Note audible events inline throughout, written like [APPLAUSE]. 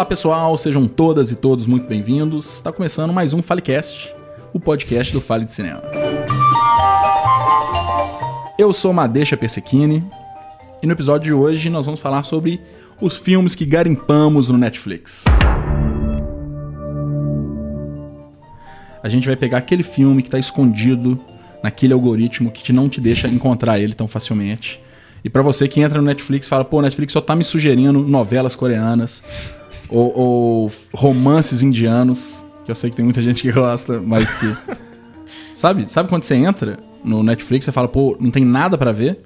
Olá pessoal, sejam todas e todos muito bem-vindos. Está começando mais um Falecast, o podcast do Fale de Cinema. Eu sou Madeixa Persequini e no episódio de hoje nós vamos falar sobre os filmes que garimpamos no Netflix. A gente vai pegar aquele filme que está escondido naquele algoritmo que te não te deixa encontrar ele tão facilmente. E para você que entra no Netflix fala, pô, Netflix só tá me sugerindo novelas coreanas ou, ou romances indianos, que eu sei que tem muita gente que gosta, mas que. [LAUGHS] sabe? Sabe quando você entra no Netflix e fala, pô, não tem nada para ver?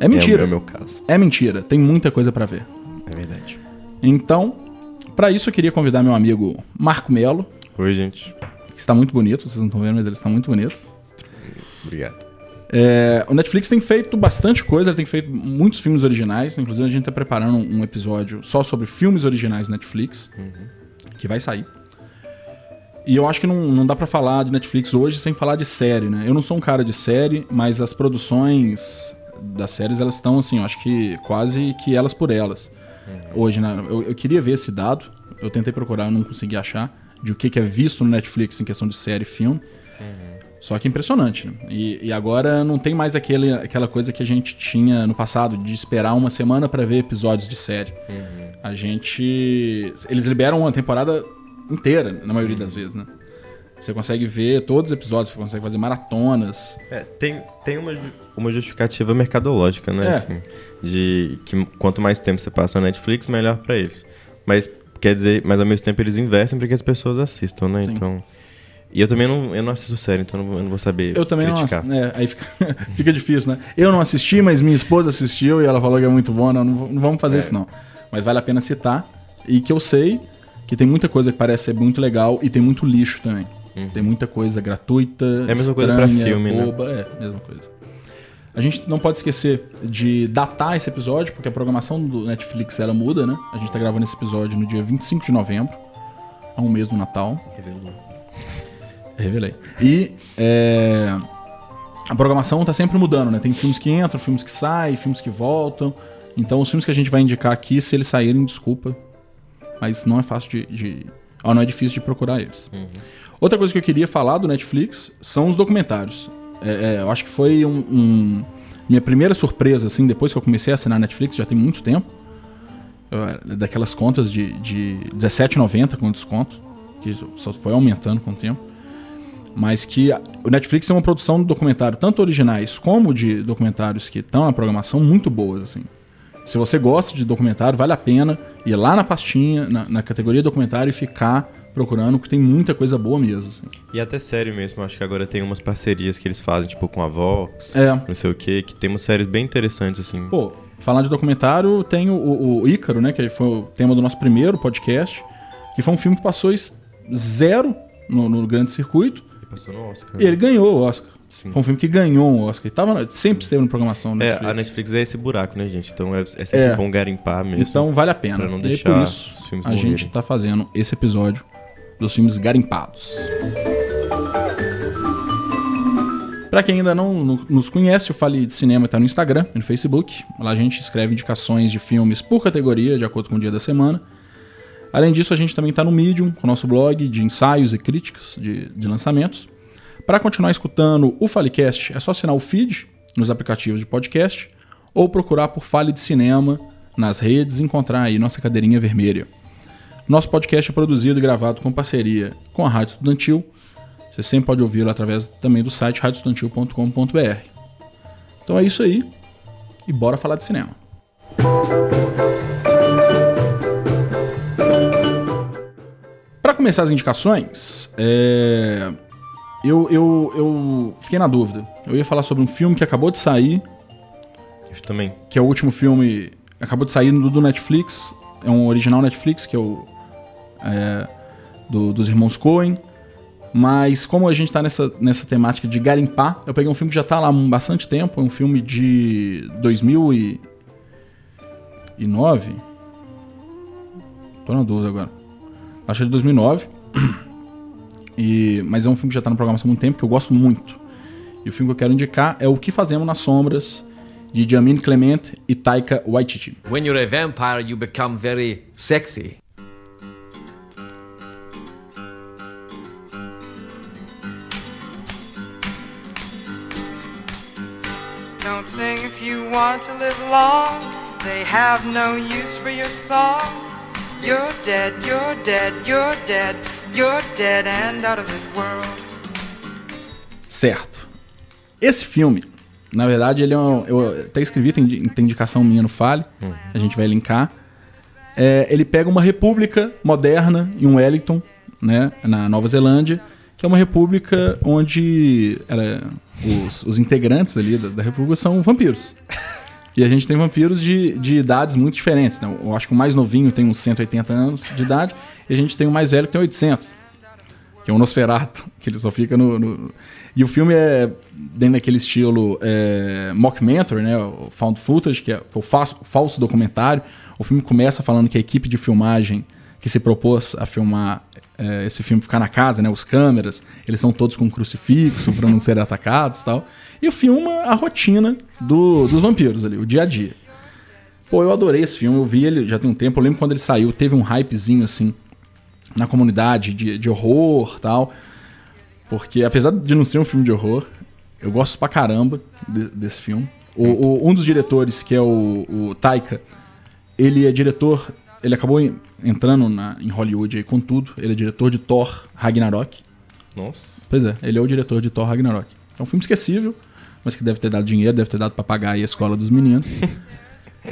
É mentira. É o meu caso. É mentira, tem muita coisa para ver. É verdade. Então, para isso eu queria convidar meu amigo Marco Melo, Oi, gente. que está muito bonito, vocês não estão vendo, mas ele está muito bonito. Obrigado. É, o Netflix tem feito bastante coisa, ele tem feito muitos filmes originais. Inclusive, a gente está preparando um episódio só sobre filmes originais Netflix, que vai sair. E eu acho que não, não dá pra falar de Netflix hoje sem falar de série, né? Eu não sou um cara de série, mas as produções das séries, elas estão, assim, eu acho que quase que elas por elas. Hoje, né? Eu, eu queria ver esse dado, eu tentei procurar, eu não consegui achar, de o que, que é visto no Netflix em questão de série e filme. Só que impressionante, né? E, e agora não tem mais aquele, aquela coisa que a gente tinha no passado, de esperar uma semana pra ver episódios de série. A gente. Eles liberam uma temporada inteira, na maioria das vezes, né? Você consegue ver todos os episódios, você consegue fazer maratonas. É, tem tem uma, uma justificativa mercadológica, né? É. Assim, de que quanto mais tempo você passa na Netflix, melhor pra eles. Mas quer dizer, mas ao mesmo tempo eles investem pra que as pessoas assistam, né? Sim. Então. E eu também não, eu não assisto série, então eu não vou, eu não vou saber Eu também criticar. não. É, aí fica, [LAUGHS] fica difícil, né? Eu não assisti, mas minha esposa assistiu e ela falou que é muito bom. Não, não, vamos fazer É. isso, não. Mas vale a pena citar. E que eu sei que tem muita coisa que parece ser muito legal e tem muito lixo também. Tem muita coisa gratuita. É a mesma coisa pra estranha, filme, né? boba. É, mesma coisa. A gente não pode esquecer de datar esse episódio, porque a programação do Netflix ela muda, né? A gente tá gravando esse episódio no dia 25 de novembro, há um mês do Natal. Revelei. E é, a programação tá sempre mudando, né? Tem filmes que entram, filmes que saem, filmes que voltam. Então, os filmes que a gente vai indicar aqui, se eles saírem, desculpa. Mas não é fácil de. de ó, não é difícil de procurar eles. Outra coisa que eu queria falar do Netflix são os documentários. É, é, eu acho que foi um, um- minha primeira surpresa, assim, depois que eu comecei a assinar Netflix, já tem muito tempo. Eu era daquelas contas de, de R$17,90 com desconto, que só foi aumentando com o tempo mas que o Netflix tem uma produção de documentário, tanto originais como de documentários que estão na programação, muito boas, assim. Se você gosta de documentário, vale a pena ir lá na pastinha, na, na categoria documentário e ficar procurando, porque tem muita coisa boa mesmo, assim. E até série mesmo, acho que agora tem umas parcerias que eles fazem, tipo com a Vox, É. não sei o que, que tem umas séries bem interessantes, assim. Pô, falar de documentário, tem o, o, Ícaro, né, que foi o tema do nosso primeiro podcast, que foi um filme que passou zero no, no grande circuito, passou no Oscar. e ele ganhou o Oscar. Sim. Foi um filme que ganhou um Oscar. E tava, sempre esteve na programação da É, Netflix. a Netflix é esse buraco, né, gente? Então é, é sempre É. bom garimpar mesmo. Então vale a pena. Pra não e deixar por isso os filmes a morrerem. gente tá fazendo esse episódio dos filmes garimpados. Pra quem ainda não no- nos conhece, o Fale de Cinema tá no Instagram e no Facebook. Lá a gente escreve indicações de filmes por categoria, de acordo com o dia da semana. Além disso, a gente também tá no Medium, com o nosso blog de ensaios e críticas de, de lançamentos. Para continuar escutando o Falecast, é só assinar o feed nos aplicativos de podcast ou procurar por Fale de Cinema nas redes e encontrar aí nossa cadeirinha vermelha. Nosso podcast é produzido e gravado com parceria com a Rádio Estudantil. Você sempre pode ouvi-lo através também do site radioestudantil.com.br. Então é isso aí e bora falar de cinema. Começar as indicações, é, eu, eu, eu fiquei na dúvida. Eu ia falar sobre um filme que acabou de sair, Eu também. que é o último filme. Acabou de sair do, do Netflix. É um original Netflix, que é o. é, do- dos irmãos Coen. Mas como a gente tá nessa, nessa temática de garimpar, eu peguei um filme que já tá lá há bastante tempo. É um filme de 2009. Tô na dúvida agora. Acho que é de 2009. E, mas é um filme que já tá na programação há muito tempo, que eu gosto muito. E o filme que eu quero indicar é O Que Fazemos nas Sombras, de Jamin Clement e Taika Waititi. When you're a vampire, you become very sexy. Don't sing if you want to live long. They have no use for your song. You're dead, you're dead, you're dead, you're dead and out of this world. Certo. Esse filme, na verdade, ele é um, eu até escrevi, tem, tem indicação minha no Fale, a gente vai linkar. É, ele pega uma república moderna em um Wellington, né, na Nova Zelândia, que é uma república onde ela- os, os integrantes ali da, da república são vampiros. E a gente tem vampiros de, de idades muito diferentes. Né? Eu acho que o mais novinho tem uns 180 anos de idade, e a gente tem o mais velho que tem 800 que é o Nosferatu, [LAUGHS] que ele só fica no, no- E o filme é dentro daquele estilo é, mockumentary, né? O found footage, que é o falso, falso documentário. O filme começa falando que a equipe de filmagem que se propôs a filmar é, esse filme ficar na casa, né? Os câmeras, eles estão todos com um crucifixo para não serem [LAUGHS] atacados e tal. E filma a rotina do- dos vampiros ali, o dia a dia. Pô, eu adorei esse filme, eu vi ele já tem um tempo. Eu lembro quando ele saiu, teve um hypezinho assim na comunidade de, de horror tal. Porque apesar de não ser um filme de horror, eu gosto pra caramba de- desse filme. O, o- um dos diretores, que é o, o Taika, ele é diretor. Ele acabou en- entrando na- em Hollywood aí com tudo. Ele é diretor de Thor Ragnarok. Nossa. Pois é, ele é o diretor de Thor Ragnarok. É um filme esquecível, mas que deve ter dado dinheiro, deve ter dado pra pagar aí a escola dos meninos. [LAUGHS]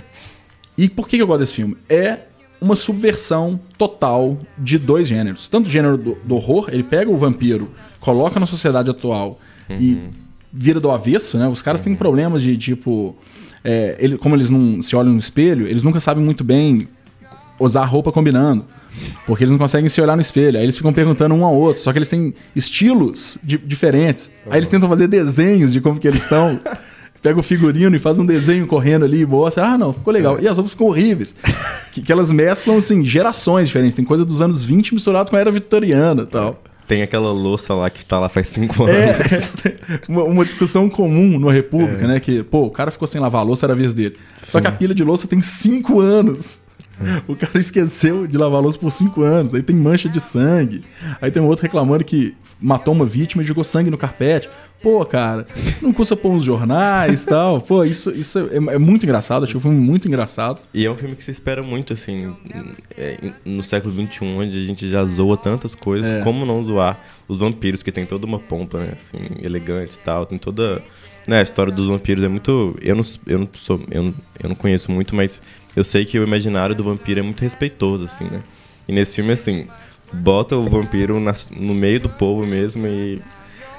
e por que eu gosto desse filme? É uma subversão total de dois gêneros. Tanto o gênero do, do horror, ele pega o vampiro, coloca na sociedade atual e vira do avesso, né? Os caras têm problemas de tipo. é, ele, como eles não se olham no espelho, eles nunca sabem muito bem usar roupa combinando. Porque eles não conseguem se olhar no espelho. Aí eles ficam perguntando um ao outro. Só que eles têm estilos di- diferentes. Aí eles tentam fazer desenhos de como que eles estão. [LAUGHS] Pega o figurino e faz um desenho correndo ali e mostra. Ah, não, ficou legal. E as roupas ficam horríveis. Que, que elas mesclam, assim, gerações diferentes. Tem coisa dos anos 20 misturado com a era vitoriana e tal. Tem aquela louça lá que tá lá faz cinco anos. É, [LAUGHS] uma, uma discussão comum no República, né? Que, pô, o cara ficou sem lavar a louça, era a vez dele. Só que a pilha de louça tem cinco anos. [LAUGHS] O cara esqueceu de lavar a louça por cinco anos. Aí tem mancha de sangue. Aí tem um outro reclamando que matou uma vítima e jogou sangue no carpete. Pô, cara, não custa pôr uns jornais e tal. Pô, isso, isso é, é muito engraçado. Achei o filme muito engraçado. E é um filme que se espera muito, assim, é, no século XXI, onde a gente já zoa tantas coisas, É. como não zoar os vampiros, que tem toda uma pompa, né, assim, elegante e tal, tem toda... Né, a história dos vampiros é muito... Eu não, eu não sou... Eu eu não conheço muito, mas eu sei que o imaginário do vampiro é muito respeitoso, assim, né? E nesse filme, assim, bota o vampiro nas- no meio do povo mesmo e...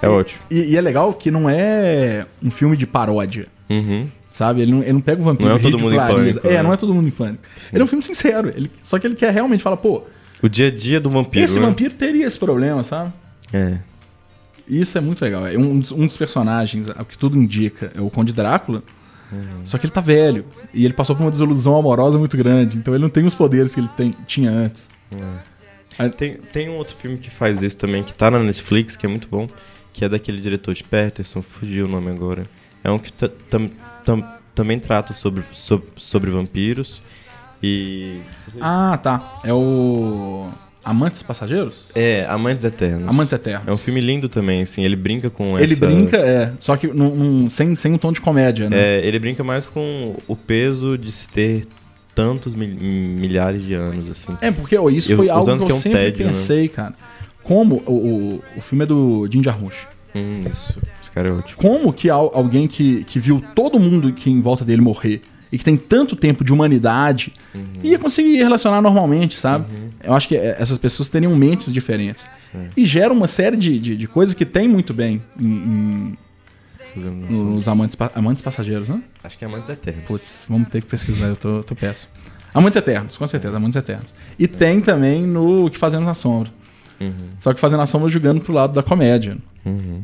É ótimo. E, e é legal que não é um filme de paródia. Uhum. Sabe? Ele não, ele não pega o vampiro Não é e Todo Mundo em. Pânico, É, né? não é todo mundo em pânico. Ele é um filme sincero. Ele, só que ele quer realmente falar, pô, O dia a dia do vampiro, esse né? vampiro teria esse problema, sabe? É. E Isso é muito legal. É um, um dos personagens, o que tudo indica, é o Conde Drácula. Só que ele tá velho. E ele passou por uma desilusão amorosa muito grande. Então ele não tem os poderes que ele tem- tinha antes. Tem, tem um outro filme que faz isso também, que tá na Netflix, que é muito bom, que é daquele diretor de Peterson, fugiu o nome agora. É um que ta- tam- tam- também trata sobre, sobre, sobre vampiros e... Ah, tá. É o. Amantes Passageiros? É, Amantes Eternos. Amantes Eternos. É um filme lindo também, assim, ele brinca com Ele essa... brinca, é. Só que num- num- sem, sem um tom de comédia, né? É, ele brinca mais com o peso de se ter tantos mil- milhares de anos, assim. É, porque isso Eu- foi algo tanto que eu que é um sempre tédio, né? pensei, cara. Como o, o, o filme é do Jim Jarmusch. Hum, isso. Esse cara é ótimo. Como que al- alguém que, que viu todo mundo que em volta dele morrer e que tem tanto tempo de humanidade Uhum. ia conseguir relacionar normalmente, sabe? Eu acho que é, essas pessoas teriam mentes diferentes. É. E gera uma série de, de, de coisas que tem muito bem em, em- nos amantes, amantes passageiros, né? Acho que é Amantes Eternos. Putz, vamos ter que pesquisar, eu tô, tô péssimo. Amantes Eternos, com certeza, Amantes Eternos. E tem também no O Que Fazemos na Sombra. Uhum, Só que Fazendo na Sombra jogando pro lado da comédia. uhum.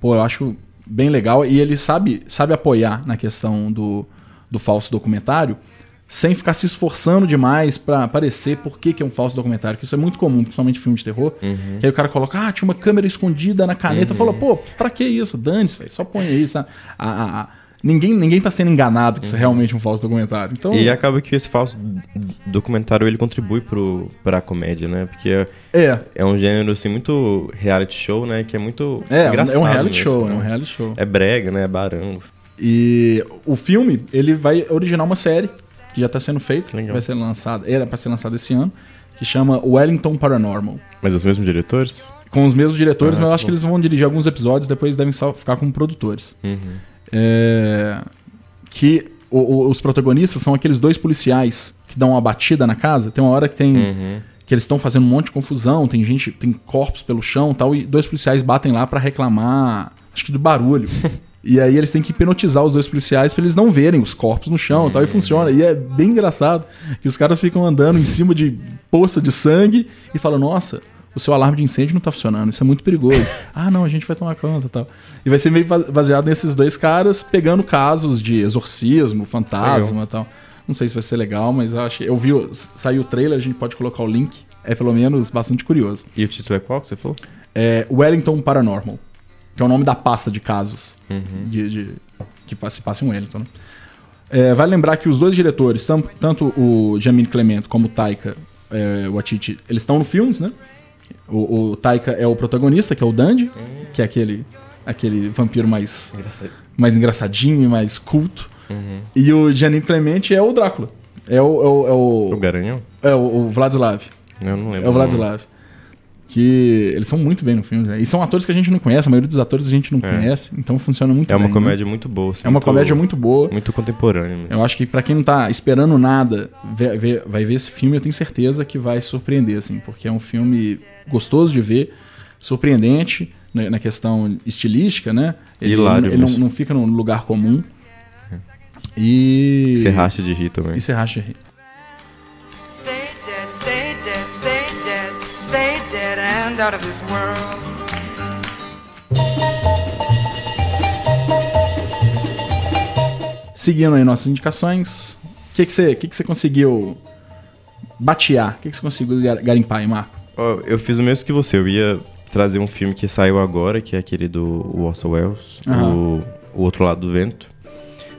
Pô, eu acho bem legal. E ele sabe, sabe apoiar na questão do, do falso documentário sem ficar se esforçando demais pra parecer por que, que é um falso documentário. Que isso é muito comum, principalmente em filme de terror. Que aí o cara coloca, ah, tinha uma câmera escondida na caneta. Fala, pô, pra que isso? Dane-se. Só põe aí, sabe? A- a- a- ninguém, ninguém tá sendo enganado que isso é realmente um falso documentário. Então, E acaba que esse falso documentário ele contribui pro, pra comédia, né? Porque é, é, é um gênero assim muito reality show, né? Que é muito é, engraçado. é um reality mesmo, show, né? é um reality show. É brega, né? É barango. E o filme, ele vai originar uma série que já tá sendo feita, Legal. vai ser lançada, era pra ser lançada esse ano, que chama Wellington Paranormal. Mas os mesmos diretores? Com os mesmos diretores, Ah, mas eu que acho que eles vão dirigir alguns episódios, depois devem ficar como produtores. Uhum. É, que o- o- os protagonistas são aqueles dois policiais que dão uma batida na casa. Tem uma hora que tem. Uhum. que eles estão fazendo um monte de confusão, tem gente, tem corpos pelo chão e tal, e dois policiais batem lá pra reclamar, acho que do barulho. [LAUGHS] e aí eles têm que hipnotizar os dois policiais pra eles não verem os corpos no chão e tal, e funciona. E é bem engraçado que os caras ficam andando em cima de poça de sangue e falam, nossa, o seu alarme de incêndio não tá funcionando, isso é muito perigoso. [LAUGHS] ah, não, a gente vai tomar conta e tal. E vai ser meio ba- baseado nesses dois caras pegando casos de exorcismo, fantasma e tal. Não sei se vai ser legal, mas eu achei. Eu vi, saiu o trailer, a gente pode colocar o link. É pelo menos bastante curioso. E o título é qual que você falou? É Wellington Paranormal, que é o nome da pasta de casos Uhum. de, de- que se passa em Wellington. né? É, vale lembrar que os dois diretores, tam- tanto o Jamie Clement como o Taika é, Waititi, eles estão no filmes, né? O, o Taika é o protagonista, que é o Dandy, que é aquele, aquele vampiro mais, Engraçado. mais engraçadinho e mais culto. Uhum. E o Janine Clemente é o Drácula. É o, é o, é O o, Garanhão? é o, o Vladislav. Eu não lembro. É o Vladislav. Que eles são muito bem no filme. né? E são atores que a gente não conhece, a maioria dos atores a gente não É. conhece, então funciona muito É uma bem. né? comédia muito boa. assim, É uma comédia muito boa. Muito contemporânea mesmo. Eu acho que pra quem não tá esperando nada, vê- vê- vai ver esse filme, eu tenho certeza que vai surpreender, assim, porque é um filme gostoso de ver, surpreendente né, na questão estilística, né? Ele, Hilário ele não, não fica num lugar comum. E. Você racha de rir também. E você racha de rir. And out of this world. Seguindo aí nossas indicações, o que, que, você, que, que você conseguiu batear? O que, que você conseguiu gar- garimpar aí, Marco? Ó, eu fiz o mesmo que você. Eu ia trazer um filme que saiu agora, que é aquele do Orson Welles, o, o Outro Lado do Vento.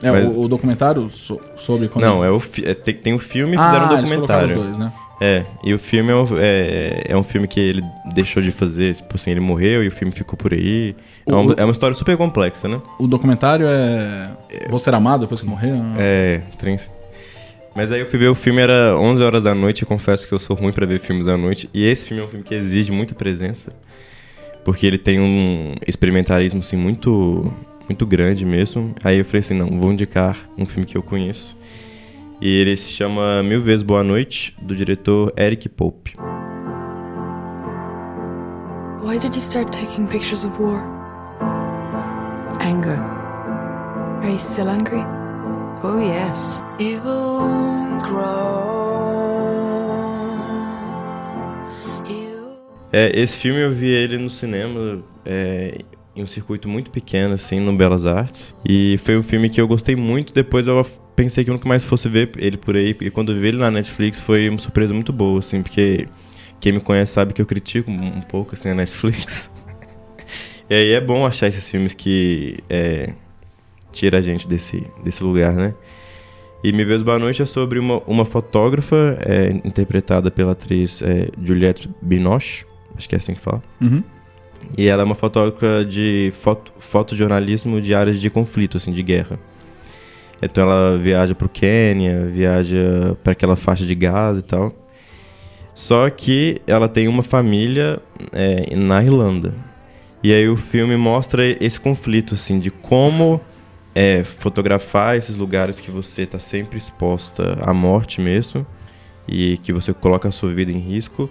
É Mas- o, o documentário so- sobre quando. Não, é o fi- é, tem, tem o filme e ah, fizeram um documentário. os dois, né? É, e o filme é um, é, é um filme que ele deixou de fazer, tipo assim, ele morreu e o filme ficou por aí. É O- uma, é uma história super complexa, né? O documentário é. Vou ser amado depois que morrer? É, trem. Mas aí eu fui ver o filme, era 11 horas da noite, e confesso que eu sou ruim pra ver filmes à noite. E esse filme é um filme que exige muita presença, porque ele tem um experimentalismo, assim, muito, muito grande mesmo. Aí eu falei assim, não, vou indicar um filme que eu conheço. E ele se chama Mil Vezes Boa Noite, do diretor Eric Pope. Why did you start taking pictures of war? Anger. Are you still angry? Oh, yes. You grow. You É, esse filme eu vi ele no cinema, é, em um circuito muito pequeno, assim, no Belas Artes. E foi um filme que eu gostei muito. Depois eu pensei que eu nunca mais fosse ver ele por aí. E quando eu vi ele na Netflix foi uma surpresa muito boa, assim, porque quem me conhece sabe que eu critico um pouco, assim, a Netflix. [LAUGHS] e aí é bom achar esses filmes que é, tira a gente desse, desse lugar, né? E Me Vejo Boa Noite é sobre uma, uma fotógrafa é, interpretada pela atriz é, Juliette Binoche, acho que é assim que fala. Uhum. E ela é uma fotógrafa de foto, fotojornalismo de áreas de conflito, assim, de guerra. Então ela viaja pro Quênia, viaja para aquela faixa de Gaza e tal. Só que ela tem uma família é, na Irlanda. E aí o filme mostra esse conflito, assim, de como é, fotografar esses lugares que você está sempre exposta à morte mesmo e que você coloca a sua vida em risco.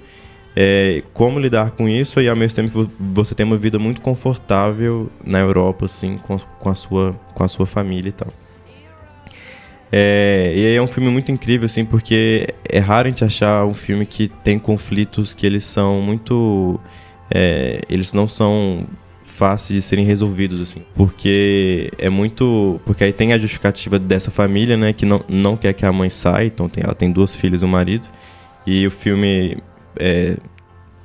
É, como lidar com isso e ao mesmo tempo vo- você tem uma vida muito confortável na Europa, assim, com, com, a, sua, com a sua família e tal. É, e é um filme muito incrível, assim, porque é raro a gente achar um filme que tem conflitos que eles são muito. é, eles não são fáceis de serem resolvidos, assim. Porque é muito. Porque aí tem a justificativa dessa família, né, que não, não quer que a mãe saia, então tem, ela tem duas filhas e um marido. E o filme é,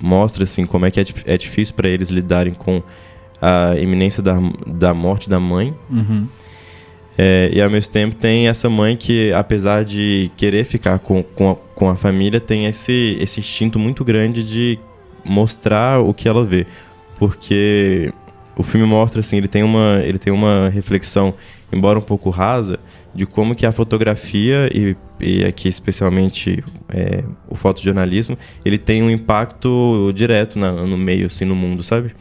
mostra, assim, como é que é, é difícil para eles lidarem com a iminência da, da morte da mãe. Uhum. É, e ao mesmo tempo tem essa mãe que, apesar de querer ficar com, com, a, com a família, tem esse, esse instinto muito grande de mostrar o que ela vê. Porque o filme mostra, assim, ele tem uma, ele tem uma reflexão, embora um pouco rasa, de como que a fotografia e, e aqui especialmente é, o fotojornalismo, ele tem um impacto direto na, no meio, assim, no mundo, sabe?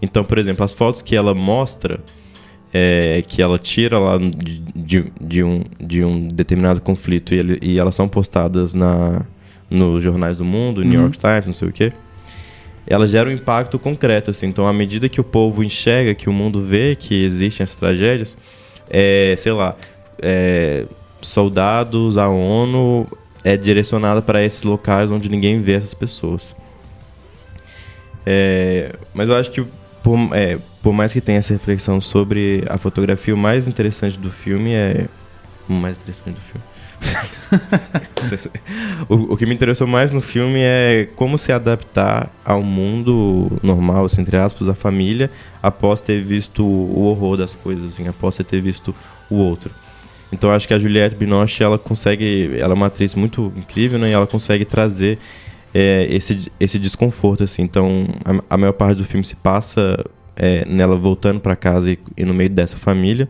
Então, por exemplo, as fotos que ela mostra, é, que ela tira lá de, de, de, um, de um determinado conflito e, ele- e elas são postadas na, nos jornais do mundo, New York Times, não sei o quê, elas geram um impacto concreto. Assim. Então, à medida que o povo enxerga, que o mundo vê que existem essas tragédias, é, sei lá, é, soldados, a ONU é direcionada para esses locais onde ninguém vê essas pessoas. É, mas eu acho que por, é, por mais que tenha essa reflexão sobre a fotografia, o mais interessante do filme é. O mais interessante do filme. [LAUGHS] o, o que me interessou mais no filme é como se adaptar ao mundo normal, assim, entre aspas, a família, após ter visto o horror das coisas, assim, após ter visto o outro. Então acho que a Juliette Binoche, ela consegue, ela é uma atriz muito incrível, né? E ela consegue trazer é, esse, esse desconforto, assim. Então a, a maior parte do filme se passa é, nela voltando para casa e, e no meio dessa família.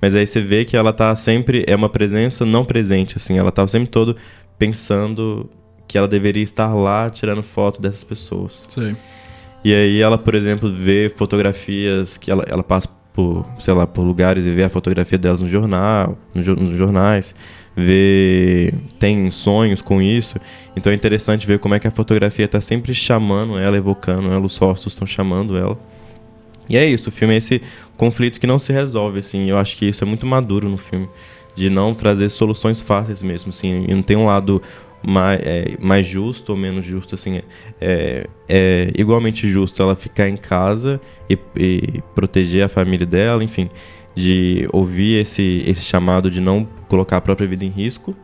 Mas aí você vê que ela tá sempre é uma presença não presente, assim. Ela tá sempre todo pensando que ela deveria estar lá tirando foto dessas pessoas. Sei. E aí ela, por exemplo, vê fotografias que ela, ela passa por, sei lá, por lugares e vê a fotografia delas no jornal, no nos jornais, vê tem sonhos com isso. Então é interessante ver como é que a fotografia tá sempre chamando ela, evocando ela, os rostos estão chamando ela. E é isso, o filme é esse conflito que não se resolve, assim. Eu acho que isso é muito maduro no filme. De não trazer soluções fáceis mesmo, assim. E não tem um lado mais, é, mais justo ou menos justo, assim. É, é igualmente justo ela ficar em casa e, e proteger a família dela, enfim. De ouvir esse, esse chamado de não colocar a própria vida em risco.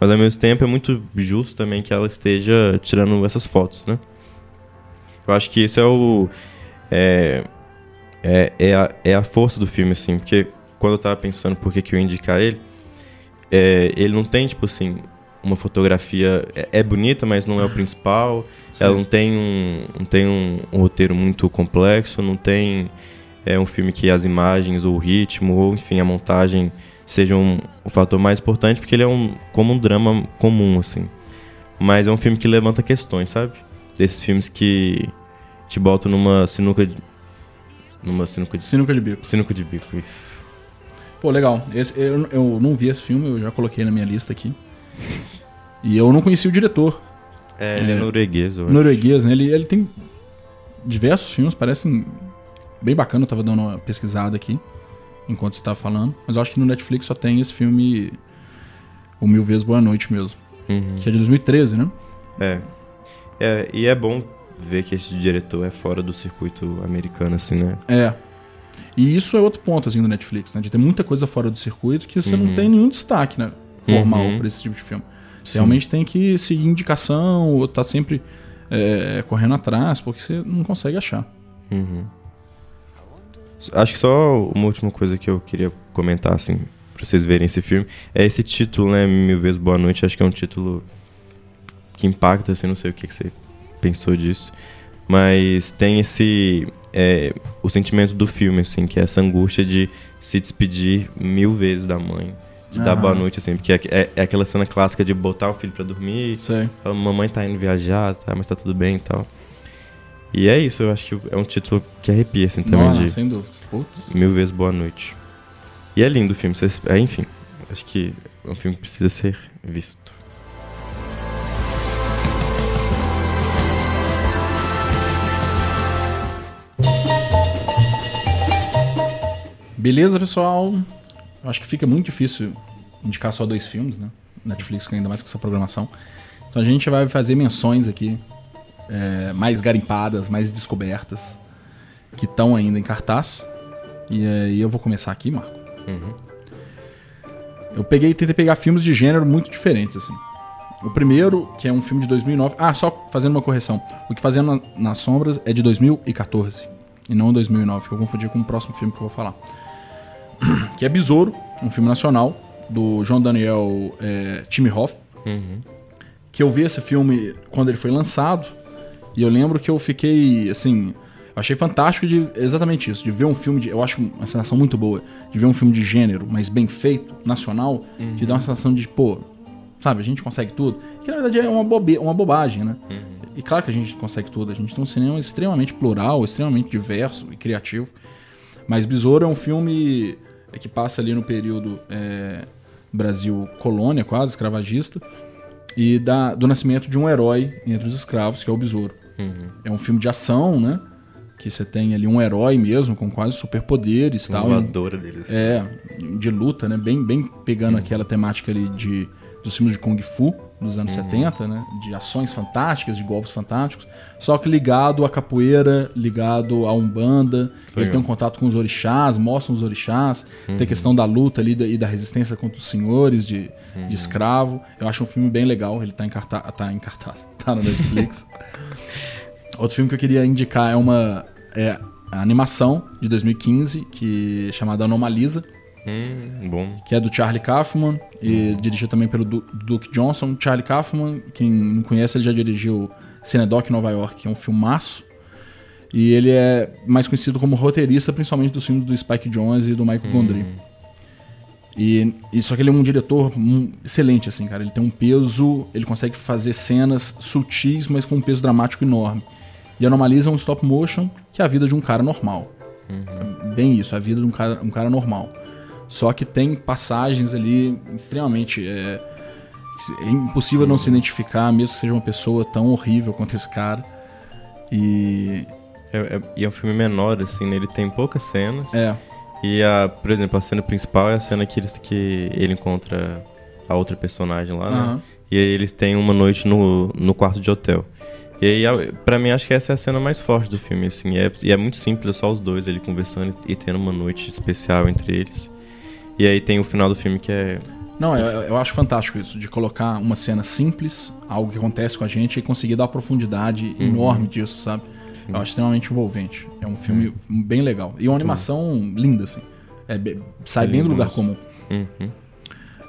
Mas ao mesmo tempo é muito justo também que ela esteja tirando essas fotos, né? Eu acho que isso é o. É, é, é, a, é a força do filme, assim, porque quando eu tava pensando por que, que eu ia indicar ele, é, ele não tem, tipo assim, uma fotografia. É, é bonita, mas não é o principal. Ela não tem um, não tem um, um roteiro muito complexo, não tem é, um filme que as imagens ou o ritmo, ou enfim, a montagem sejam um, o fator mais importante, porque ele é um, como um drama comum, assim. Mas é um filme que levanta questões, sabe? Desses filmes que te botam numa sinuca. Numa sinuca de. Sinuca de bico. Sinuca de bico, isso. Pô, legal. Esse- eu, eu não vi esse filme, eu já coloquei na minha lista aqui. E eu não conheci o diretor. É, ele é, É. norueguês, eu acho. norueguês, né? Ele, ele tem diversos filmes, parecem bem bacana. Eu tava dando uma pesquisada aqui enquanto você tava falando. Mas eu acho que no Netflix só tem esse filme O Mil Vezes Boa Noite mesmo. Uhum. Que é de 2013, né? É. é. E é bom ver que esse diretor é fora do circuito americano, assim, né? É. E isso é outro ponto, assim, do Netflix, né? De ter muita coisa fora do circuito que você não Uhum. tem nenhum destaque, né? Formal Uhum. pra esse tipo de filme. Sim. Realmente tem que seguir indicação ou tá sempre é, correndo atrás, porque você não consegue achar. Uhum. Acho que só uma última coisa que eu queria comentar, assim, pra vocês verem esse filme, é esse título, né? Mil vezes Boa Noite. Acho que é um título que impacta, assim, não sei o que, que você pensou disso. Mas tem esse. é, o sentimento do filme, assim, que é essa angústia de se despedir mil vezes da mãe. De dar boa noite, assim, porque é, é- é aquela cena clássica de botar o filho pra dormir, Sei. Fala, mamãe tá indo viajar, tá, mas tá tudo bem e tal. E é isso, eu acho que é um título que arrepia, assim, também não, de sem dúvida. Putz. Mil Vezes Boa Noite. E é lindo o filme, vocês, é, enfim, acho que é um filme que precisa ser visto. Beleza, pessoal? Eu acho que fica muito difícil indicar só dois filmes, né? Netflix, ainda mais com essa programação. Então a gente vai fazer menções aqui é, mais garimpadas, mais descobertas, que estão ainda em cartaz. E aí eu vou começar aqui, Marco. Uhum. Eu peguei, tentei pegar filmes de gênero muito diferentes, assim. O primeiro, que é um filme de 2009. Ah, só fazendo uma correção. O que Fazendo na- nas Sombras é de 2014 e não 2009, que eu confundi com o próximo filme que eu vou falar. [CLEARS THROAT] que é Besouro, um filme nacional do João Daniel é, Hoff. Que eu vi esse filme quando ele foi lançado e eu lembro que eu fiquei assim, eu achei fantástico de exatamente isso, de ver um filme de, eu acho uma sensação muito boa, de ver um filme de gênero, mas bem feito, nacional, de dar uma sensação de, pô, sabe, a gente consegue tudo. Que na verdade é uma, bobe, uma bobagem, né? E claro que a gente consegue tudo, a gente tem um cinema extremamente plural, extremamente diverso e criativo. Mas Besouro é um filme que passa ali no período é, Brasil colônia, quase escravagista, e da, do nascimento de um herói entre os escravos, que é o Besouro. É um filme de ação, né? Que você tem ali um herói mesmo, com quase superpoderes e tal. Voadora deles. É, de luta, né? Bem, bem pegando aquela temática ali de, dos filmes de Kung Fu dos anos 70, né? De ações fantásticas, de golpes fantásticos. Só que ligado à capoeira, ligado à Umbanda. Ele Legal. tem um contato com os orixás, mostram os orixás. Tem a questão da luta ali e da resistência contra os senhores de, de escravo. Eu acho um filme bem legal. Ele tá em, carta tá em cartaz, [LAUGHS] tá no Netflix. [LAUGHS] Outro filme que eu queria indicar é uma é a animação de 2015, que é chamada Anomalisa, Hum, bom. que é do Charlie Kaufman e dirigido também pelo Du- Duke Johnson. Charlie Kaufman, quem não conhece, ele já dirigiu Cinedoc Nova York, que é um filmaço. E ele é mais conhecido como roteirista, principalmente dos filmes do Spike Jonze e do Michael Gondry. E, e só que ele é um diretor hum, excelente, assim, cara. Ele tem um peso, ele consegue fazer cenas sutis, mas com um peso dramático enorme. E Anomalisa é um stop motion que é a vida de um cara normal. É Bem isso, a vida de um cara, um cara normal. Só que tem passagens ali extremamente. É, é impossível não se identificar, mesmo que seja uma pessoa tão horrível quanto esse cara. E. É, é- e é um filme menor, assim, né? Ele tem poucas cenas. É. E, a, por exemplo, a cena principal é a cena que, eles, que ele encontra a outra personagem lá, né? Aham. E aí eles têm uma noite no, no quarto de hotel. E aí, pra mim, acho que essa é a cena mais forte do filme, assim. É, e é muito simples, é só os dois ali conversando e tendo uma noite especial entre eles. E aí tem o final do filme que é... Não, eu, eu acho fantástico isso, de colocar uma cena simples, algo que acontece com a gente, e conseguir dar uma profundidade enorme disso, sabe? Eu acho extremamente envolvente. É um filme bem legal. E uma animação linda, assim. É, sai bem do lugar comum. Uhum.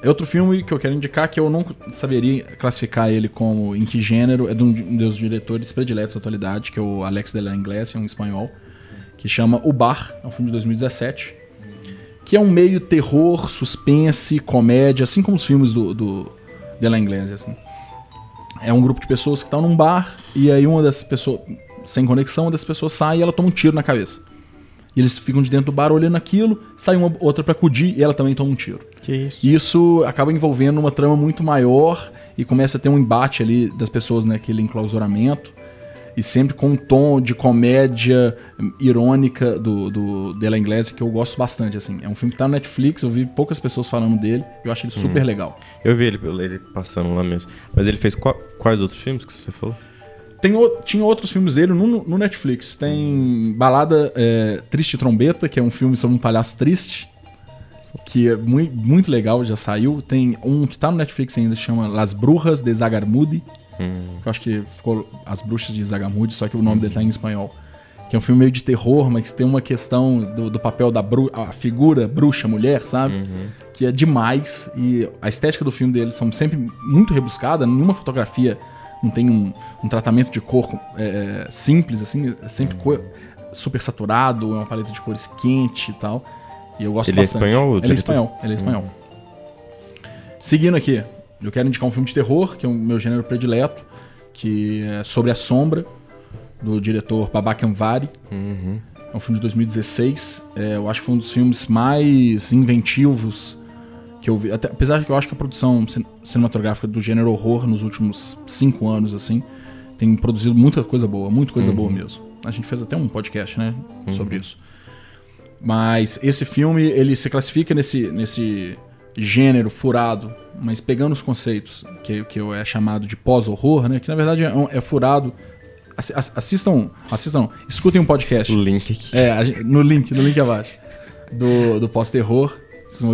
É outro filme que eu quero indicar que eu não saberia classificar ele como em que gênero, é de um um dos diretores prediletos da atualidade, que é o Alex de la Iglesia, um espanhol, que chama O Bar, é um filme de 2017, que é um meio terror, suspense, comédia, assim como os filmes do, do de la Iglesia, assim. É um grupo de pessoas que estão num bar e aí uma dessas pessoas, sem conexão, uma dessas pessoas sai e ela toma um tiro na cabeça. E eles ficam de dentro do bar olhando aquilo, sai uma outra pra acudir e ela também toma um tiro. Que isso? E isso acaba envolvendo uma trama muito maior e começa a ter um embate ali das pessoas naquele enclausuramento. E sempre com um tom de comédia irônica do, do Della Inglesa que eu gosto bastante, assim. É um filme que tá no Netflix, eu vi poucas pessoas falando dele, eu acho ele super legal. Eu vi ele, ele passando lá mesmo. Mas ele fez qua- quais outros filmes que você falou? Tem, tinha outros filmes dele no, no Netflix. Tem Balada é, Triste Trombeta, que é um filme sobre um palhaço triste. Que é muito, muito legal, já saiu. Tem um que tá no Netflix ainda, chama Las Brujas de Zagarmude. Eu acho que ficou As Bruxas de Zagarmude, só que o nome dele tá em espanhol. Que é um filme meio de terror, mas tem uma questão do, do papel da bru a figura bruxa, mulher, sabe? Que é demais. E a estética do filme dele são sempre muito rebuscada. Nenhuma fotografia não tem um, um tratamento de cor é, simples, assim. É sempre cor super saturado, é uma paleta de cores quente e tal. E eu gosto Ele é bastante. espanhol, o Ele é espanhol, ele é espanhol. Seguindo aqui, eu quero indicar um filme de terror, que é o meu gênero predileto, que é Sobre a Sombra, do diretor Babak Anvari. É um filme de 2016. É, eu acho que foi um dos filmes mais inventivos que eu vi. Até- apesar de que eu acho que a produção cin- cinematográfica do gênero horror nos últimos cinco anos, assim, tem produzido muita coisa boa, muita coisa boa mesmo. A gente fez até um podcast, né, sobre isso. Mas esse filme, ele se classifica nesse, nesse gênero furado, mas pegando os conceitos, que, que é chamado de pós-horror, né? Que na verdade é, é furado. Assi- ass- Assistam, assistam, não, escutem um podcast. O link aqui. É, no link, no link abaixo. Do, do pós-terror.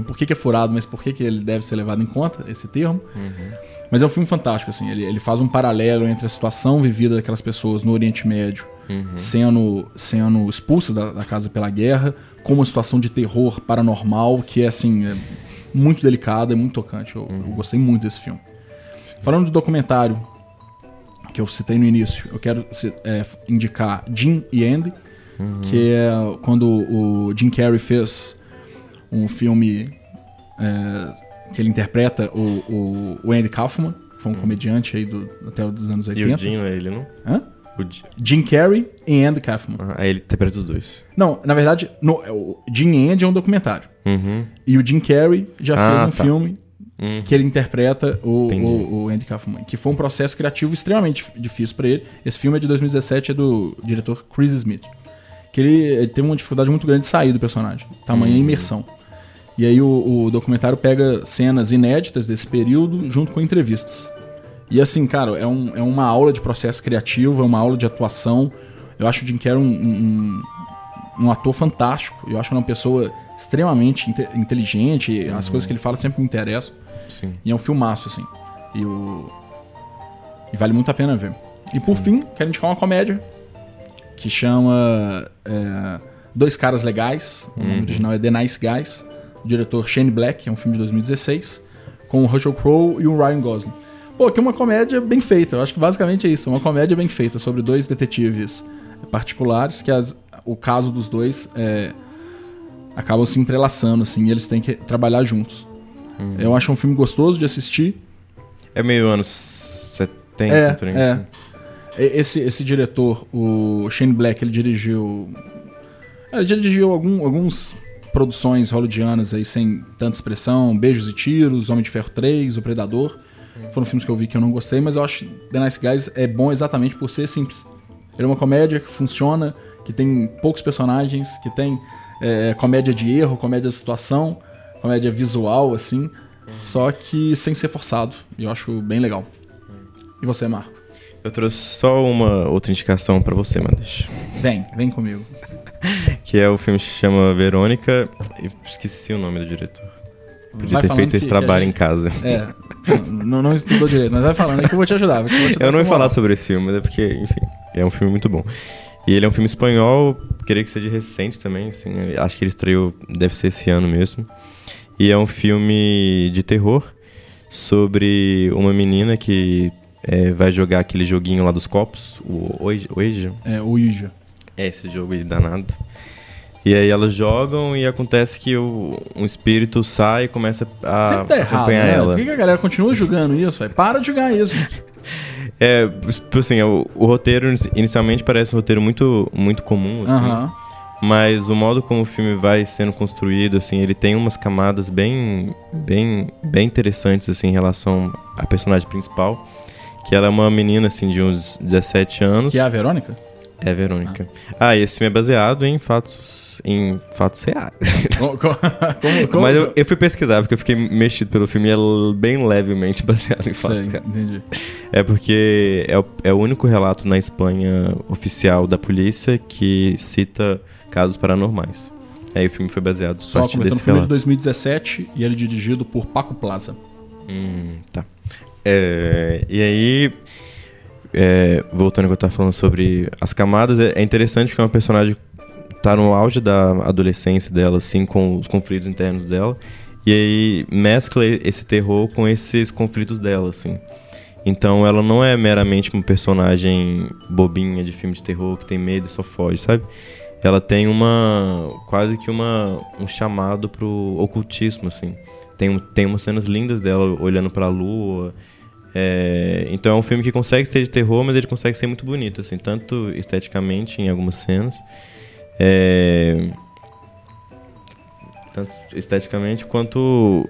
Por que, que é furado, mas por que, que ele deve ser levado em conta, esse termo. Mas é um filme fantástico, assim. Ele, ele faz um paralelo entre a situação vivida daquelas pessoas no Oriente Médio sendo, sendo expulsa da, da casa pela guerra, com uma situação de terror paranormal que é assim. é muito delicada, é muito tocante. Eu, eu gostei muito desse filme. Falando do documentário que eu citei no início, eu quero é, indicar Jim e Andy, que é quando o Jim Carrey fez um filme é, que ele interpreta o, o, o Andy Kaufman, que foi um comediante aí do, até dos anos E 80. o Jim é ele, não? Hã? O Jim. Carrey e Andy Kaufman. Ah, Aí ele interpreta os dois. Não, na verdade, no, é, o Jim e Andy é um documentário. Uhum. E o Jim Carrey já Ah, fez um tá. filme Hum. que ele interpreta o, o, o Andy Kaufman, que foi um processo criativo extremamente dif- difícil pra ele. Esse filme é de 2017, é do diretor Chris Smith. Que ele, ele teve uma dificuldade muito grande de sair do personagem, tamanha Uhum. imersão. E aí o, o documentário pega cenas inéditas desse período junto com entrevistas. E assim, cara, é, um- é uma aula de processo criativo, é uma aula de atuação. Eu acho o Jim Carrey um, um, um ator fantástico. Eu acho uma pessoa extremamente inte- inteligente. As coisas que ele fala sempre me interessam. Sim. E é um filmaço, assim. E, o... e vale muito a pena ver. E por fim, quero indicar uma comédia que chama é, Dois Caras Legais. O nome original é The Nice Guys. O diretor Shane Black, é um filme de 2016, com o Russell Crowe e o Ryan Gosling. Pô, que é uma comédia bem feita. Eu acho que basicamente é isso. Uma comédia bem feita sobre dois detetives particulares que as- o caso dos dois é, acabam se entrelaçando, assim, e eles têm que trabalhar juntos. Eu acho um filme gostoso de assistir. É meio anos 70, É, trem, é. assim. Esse, esse diretor, o Shane Black, ele dirigiu. Ele dirigiu algum, algumas produções hollywoodianas aí sem tanta expressão. Beijos e Tiros, Homem de Ferro 3, O Predador. Foram filmes que eu vi que eu não gostei, mas eu acho The Nice Guys é bom exatamente por ser simples. Ele é uma comédia que funciona, que tem poucos personagens, que tem é, comédia de erro, comédia de situação, comédia visual, assim, só que sem ser forçado. E eu acho bem legal. E você, Marco? Eu trouxe só uma outra indicação pra você, Mandas. Vem, vem comigo. [LAUGHS] Que é o filme que se chama Verônica. e Esqueci o nome do diretor. Podia ter feito que- esse que trabalho gente- em casa. É, não, não estudou direito, mas vai falando aí que eu vou te ajudar. vou te- vou te dar [LAUGHS] Eu não ia falar sobre esse filme, mas é porque, enfim, é um filme muito bom. E ele é um filme espanhol, queria que seja recente também, assim, acho que ele estreou, deve ser esse ano mesmo. E é um filme de terror sobre uma menina que é, vai jogar aquele joguinho lá dos copos, o Ouija. Ouija? É, o Ija. É esse jogo aí danado. E aí elas jogam e acontece que o, um espírito sai e começa a Sempre tá errado, acompanhar né? ela. Por que, que a galera continua julgando isso, velho? Para de julgar isso. [LAUGHS] É, tipo assim, o, o roteiro inicialmente parece um roteiro muito, muito comum, assim. Aham. Mas o modo como o filme vai sendo construído, assim, ele tem umas camadas bem, bem, bem interessantes, assim, em relação à personagem principal. Que ela é uma menina, assim, de uns 17 anos. Que é a Verônica? É, Verônica. Ah, e esse filme é baseado em fatos, em fatos reais. [LAUGHS] como, como, como, Mas eu, eu fui pesquisar, porque eu fiquei mexido pelo filme e é bem levemente [LAUGHS] baseado em fatos Sei, reais. entendi. É porque é o, é o único relato na Espanha oficial da polícia que cita casos paranormais. Aí o filme foi baseado Só comentando o desse filme é de relato. 2017 e ele é dirigido por Paco Plaza. Hum, tá. É, e aí, é, voltando ao que eu tava falando sobre as camadas, é, é interessante porque é uma personagem tá no auge da adolescência dela, assim, com os conflitos internos dela. E aí mescla esse terror com esses conflitos dela, assim. Então ela não é meramente uma personagem bobinha de filme de terror que tem medo e só foge, sabe? Ela tem uma quase que uma um chamado pro ocultismo, assim. Tem, tem umas cenas lindas dela olhando pra lua. É, então é um filme que consegue ser de terror, mas ele consegue ser muito bonito, assim, tanto esteticamente em algumas cenas. É, tanto esteticamente quanto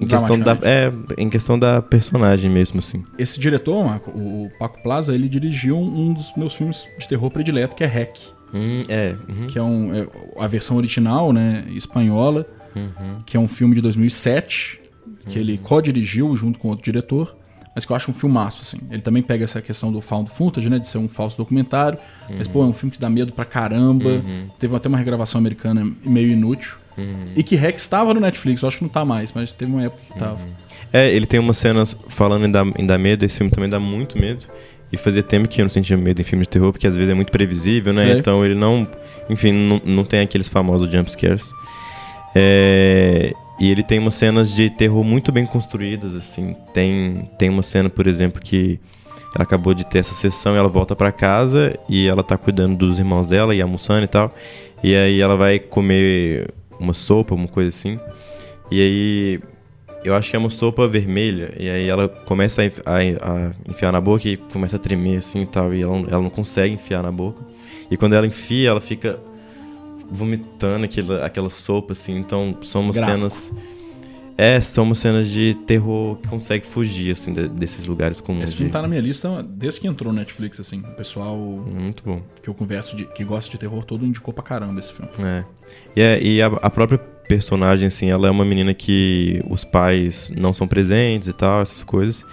em questão da é, em questão da personagem mesmo assim. Esse diretor, Marco, o Paco Plaza, ele dirigiu um dos meus filmes de terror predileto, que é Hack. Hum, é, uhum, Que é, um, é a versão original, né, espanhola, uhum, que é um filme de 2007, que ele co-dirigiu junto com outro diretor, mas que eu acho um filmaço, assim. Ele também pega essa questão do found footage, né, de ser um falso documentário, mas, pô, é um filme que dá medo pra caramba, Uhum. teve até uma regravação americana meio inútil, e que Rex estava no Netflix, eu acho que não tá mais, mas teve uma época que tava. É, ele tem umas cenas falando em dar, em dar medo, esse filme também dá muito medo. E fazia tempo que eu não sentia medo em filmes de terror, porque às vezes é muito previsível, né? Sei. Então ele não. Enfim, não, não tem aqueles famosos jumpscares. É, e ele tem umas cenas de terror muito bem construídas, assim. Tem, tem uma cena, por exemplo, que ela acabou de ter essa sessão e ela volta pra casa e ela tá cuidando dos irmãos dela e almoçando e tal. E aí ela vai comer uma sopa, uma coisa assim. E aí eu acho que é uma sopa vermelha. E aí ela começa a, a- a enfiar na boca e começa a tremer assim e tal. E ela, ela não consegue enfiar na boca. E quando ela enfia, ela fica vomitando aquela, aquela sopa, assim. Então são umas Gráfico. cenas. É, são umas cenas de terror que consegue fugir, assim, de- desses lugares comuns. Esse filme de- tá na minha lista desde que entrou no Netflix, assim. O pessoal Muito bom. que eu converso, de, que gosta de terror todo, indicou pra caramba esse filme. É. E, é- e a, a própria personagem, assim, ela é uma menina que os pais não são presentes e tal, essas coisas.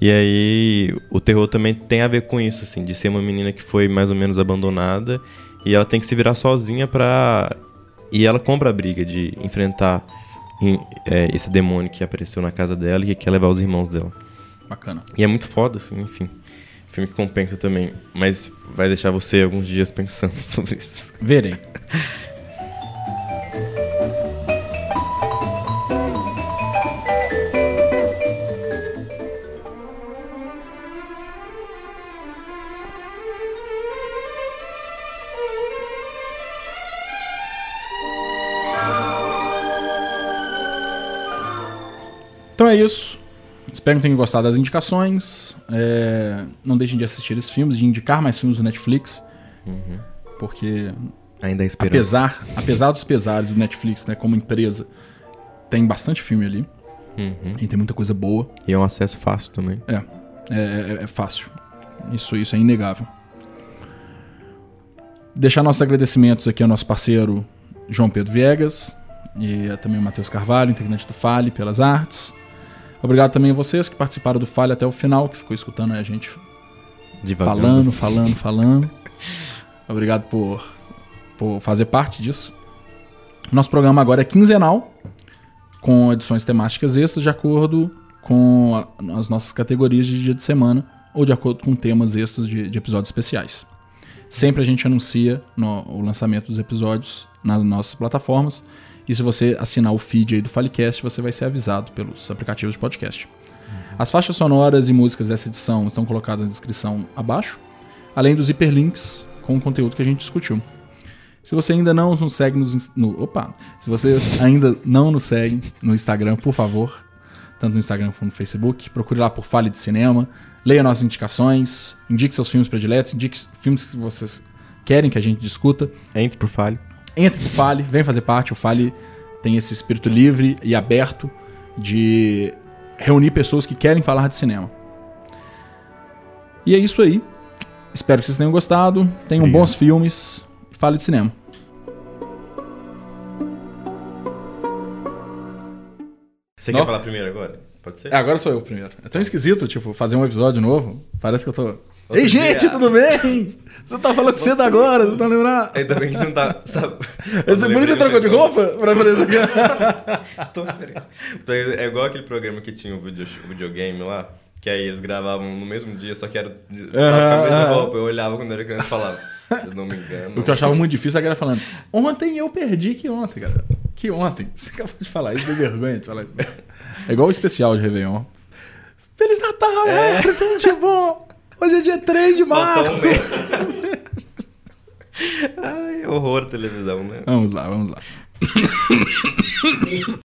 E aí o terror também tem a ver com isso, assim, de ser uma menina que foi mais ou menos abandonada e ela tem que se virar sozinha pra. E ela compra a briga de enfrentar é, esse demônio que apareceu na casa dela e que quer levar os irmãos dela. Bacana. E é muito foda, assim, enfim. Filme que compensa também, mas vai deixar você alguns dias pensando [LAUGHS] sobre isso. Verei. É isso. Espero que tenham gostado das indicações. É, Não deixem de assistir esses filmes, de indicar mais filmes do Netflix. Porque Ainda há esperança. apesar, apesar dos pesares do Netflix, né, como empresa, tem bastante filme ali. Uhum. E tem muita coisa boa. E é um acesso fácil também. É, é, é- é fácil. Isso, isso é inegável. Deixar nossos agradecimentos aqui ao nosso parceiro João Pedro Viegas e também o Matheus Carvalho, integrante do Fale, pelas artes. Obrigado também a vocês que participaram do Fale até o final, que ficou escutando a gente falando, falando, falando. Obrigado por, por fazer parte disso. Nosso programa agora é quinzenal, com edições temáticas extras de acordo com a- as nossas categorias de dia de semana ou de acordo com temas extras de, de episódios especiais. Sempre a gente anuncia no- o lançamento dos episódios nas nossas plataformas. E se você assinar o feed aí do Falecast, você vai ser avisado pelos aplicativos de podcast. As faixas sonoras e músicas dessa edição estão colocadas na descrição abaixo, além dos hiperlinks com o conteúdo que a gente discutiu. Se você ainda não nos segue no, opa, se vocês ainda não nos seguem no Instagram, por favor, tanto no Instagram como no Facebook, procure lá por Fale de Cinema, leia nossas indicações, indique seus filmes prediletos, indique filmes que vocês querem que a gente discuta. Entre por falho. Entre pro Fale, vem fazer parte. O Fale tem esse espírito livre e aberto de reunir pessoas que querem falar de cinema. E é isso aí. Espero que vocês tenham gostado. Tenham Obrigado. bons filmes. Fale de cinema. Você Não. quer falar primeiro agora? Pode ser? Agora sou eu o primeiro. É tão esquisito, tipo, fazer um episódio novo. Parece que eu tô. Outro Ei, gente, dia. tudo bem? Você tá falando cedo agora, você tá lembrando? Ainda bem que a gente não tá. [LAUGHS] Sabe? Esse, por isso você trocou de roupa? Pra isso aqui? [LAUGHS] Estou diferente. É igual aquele programa que tinha o video, videogame lá, que aí eles gravavam no mesmo dia, só que era tava com a mesma roupa. Eu olhava quando era criança e falava, vocês não me enganam. [LAUGHS] O que eu achava muito difícil é a galera falando: Ontem eu perdi que ontem, cara. Que ontem. Você acabou de falar isso, deu vergonha de falar isso. É igual o especial de Réveillon. Feliz Natal, galera! Tudo de bom! Hoje é dia 3 de março! [LAUGHS] Ai, horror televisão, né? Vamos lá, vamos lá. [LAUGHS]